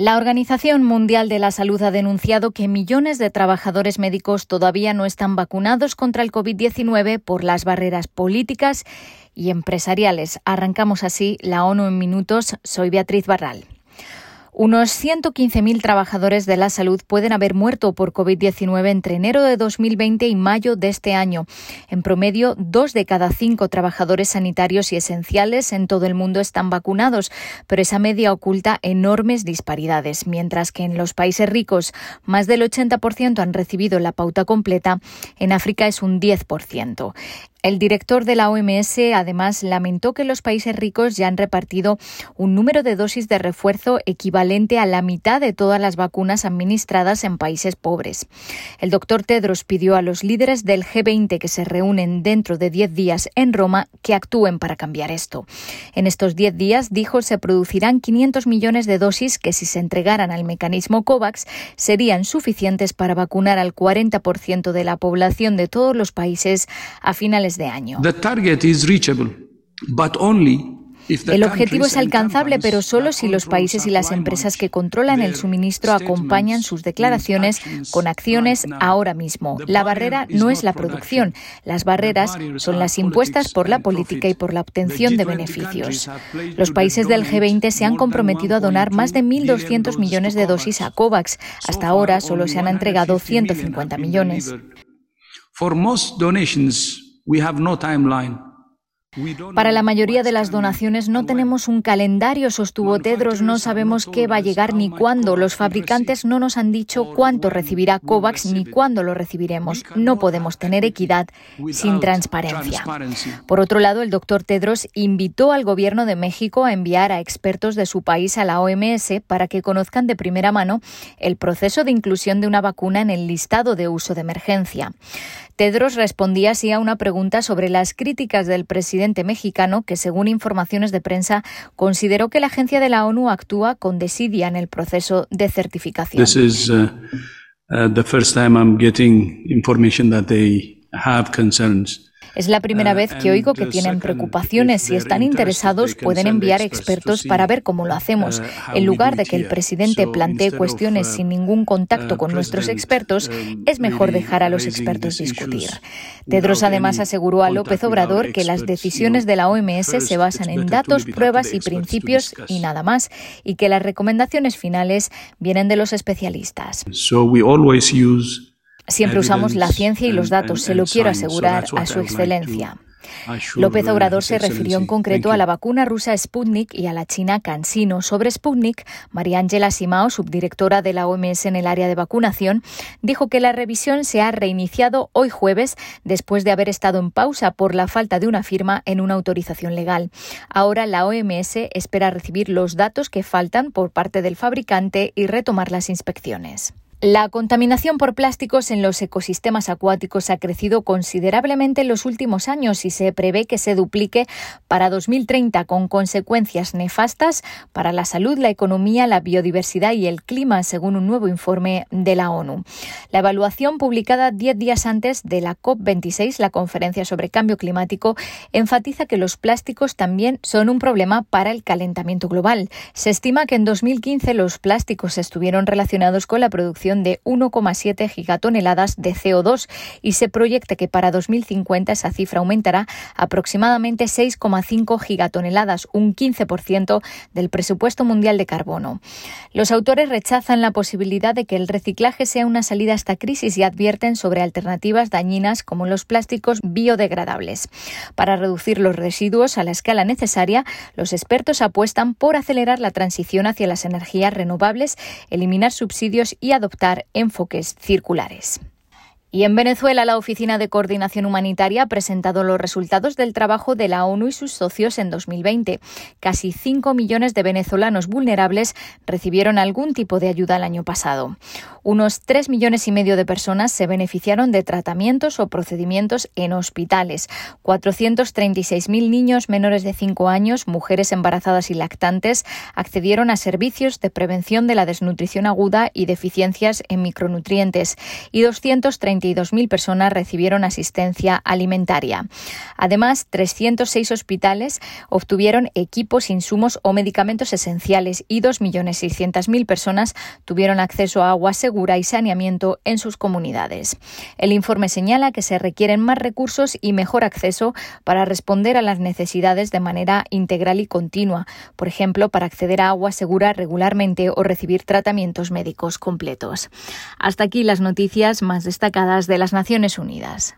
La Organización Mundial de la Salud ha denunciado que millones de trabajadores médicos todavía no están vacunados contra el COVID-19 por las barreras políticas y empresariales. Arrancamos así la ONU en minutos. Soy Beatriz Barral. Unos 115.000 trabajadores de la salud pueden haber muerto por COVID-19 entre enero de 2020 y mayo de este año. En promedio, dos de cada cinco trabajadores sanitarios y esenciales en todo el mundo están vacunados, pero esa media oculta enormes disparidades. Mientras que en los países ricos más del 80% han recibido la pauta completa, en África es un 10%. El director de la OMS además lamentó que los países ricos ya han repartido un número de dosis de refuerzo equivalente a la mitad de todas las vacunas administradas en países pobres. El doctor Tedros pidió a los líderes del G20 que se reúnen dentro de 10 días en Roma que actúen para cambiar esto. En estos 10 días, dijo, se producirán 500 millones de dosis que si se entregaran al mecanismo COVAX serían suficientes para vacunar al 40% de la población de todos los países a finales de año. El objetivo es alcanzable, pero solo si los países y las empresas que controlan el suministro acompañan sus declaraciones con acciones ahora mismo. La barrera no es la producción. Las barreras son las impuestas por la política y por la obtención de beneficios. Los países del G20 se han comprometido a donar más de 1.200 millones de dosis a COVAX. Hasta ahora solo se han entregado 150 millones. We have no timeline. Para la mayoría de las donaciones no tenemos un calendario, sostuvo Tedros, no sabemos qué va a llegar ni cuándo. Los fabricantes no nos han dicho cuánto recibirá COVAX ni cuándo lo recibiremos. No podemos tener equidad sin transparencia. Por otro lado, el doctor Tedros invitó al gobierno de México a enviar a expertos de su país a la OMS para que conozcan de primera mano el proceso de inclusión de una vacuna en el listado de uso de emergencia. Tedros respondía así a una pregunta sobre las críticas del presidente mexicano, que según informaciones de prensa consideró que la agencia de la ONU actúa con desidia en el proceso de certificación. This is, uh, uh, the first time I'm getting information that they have concerns. Es la primera uh, vez que oigo que tienen preocupaciones. Si están interesados, pueden enviar expertos para ver cómo lo hacemos. Uh, en lugar de que el presidente plantee cuestiones uh, sin ningún contacto con nuestros expertos, um, es mejor dejar a los expertos discutir. Tedros además aseguró a López Obrador que las decisiones de la OMS se basan en datos, pruebas y principios y nada más, y que las recomendaciones finales vienen de los especialistas. Siempre usamos la ciencia y los datos, se lo quiero asegurar a Su Excelencia. López Obrador se refirió en concreto a la vacuna rusa Sputnik y a la china CanSino. Sobre Sputnik, María Ángela Simao, subdirectora de la OMS en el área de vacunación, dijo que la revisión se ha reiniciado hoy jueves después de haber estado en pausa por la falta de una firma en una autorización legal. Ahora la OMS espera recibir los datos que faltan por parte del fabricante y retomar las inspecciones. La contaminación por plásticos en los ecosistemas acuáticos ha crecido considerablemente en los últimos años y se prevé que se duplique para 2030 con consecuencias nefastas para la salud, la economía, la biodiversidad y el clima, según un nuevo informe de la ONU. La evaluación publicada diez días antes de la COP26, la conferencia sobre cambio climático, enfatiza que los plásticos también son un problema para el calentamiento global. Se estima que en 2015 los plásticos estuvieron relacionados con la producción de 1,7 gigatoneladas de CO2 y se proyecta que para 2050 esa cifra aumentará aproximadamente 6,5 gigatoneladas, un 15% del presupuesto mundial de carbono. Los autores rechazan la posibilidad de que el reciclaje sea una salida a esta crisis y advierten sobre alternativas dañinas como los plásticos biodegradables. Para reducir los residuos a la escala necesaria, los expertos apuestan por acelerar la transición hacia las energías renovables, eliminar subsidios y adoptar enfoques circulares. Y en Venezuela, la Oficina de Coordinación Humanitaria ha presentado los resultados del trabajo de la ONU y sus socios en 2020. Casi 5 millones de venezolanos vulnerables recibieron algún tipo de ayuda el año pasado. Unos 3 millones y medio de personas se beneficiaron de tratamientos o procedimientos en hospitales. 436.000 niños menores de 5 años, mujeres embarazadas y lactantes accedieron a servicios de prevención de la desnutrición aguda y deficiencias en micronutrientes. Y 230 122.000 personas recibieron asistencia alimentaria. Además, 306 hospitales obtuvieron equipos, insumos o medicamentos esenciales y 2.600.000 personas tuvieron acceso a agua segura y saneamiento en sus comunidades. El informe señala que se requieren más recursos y mejor acceso para responder a las necesidades de manera integral y continua, por ejemplo, para acceder a agua segura regularmente o recibir tratamientos médicos completos. Hasta aquí las noticias más destacadas de las Naciones Unidas.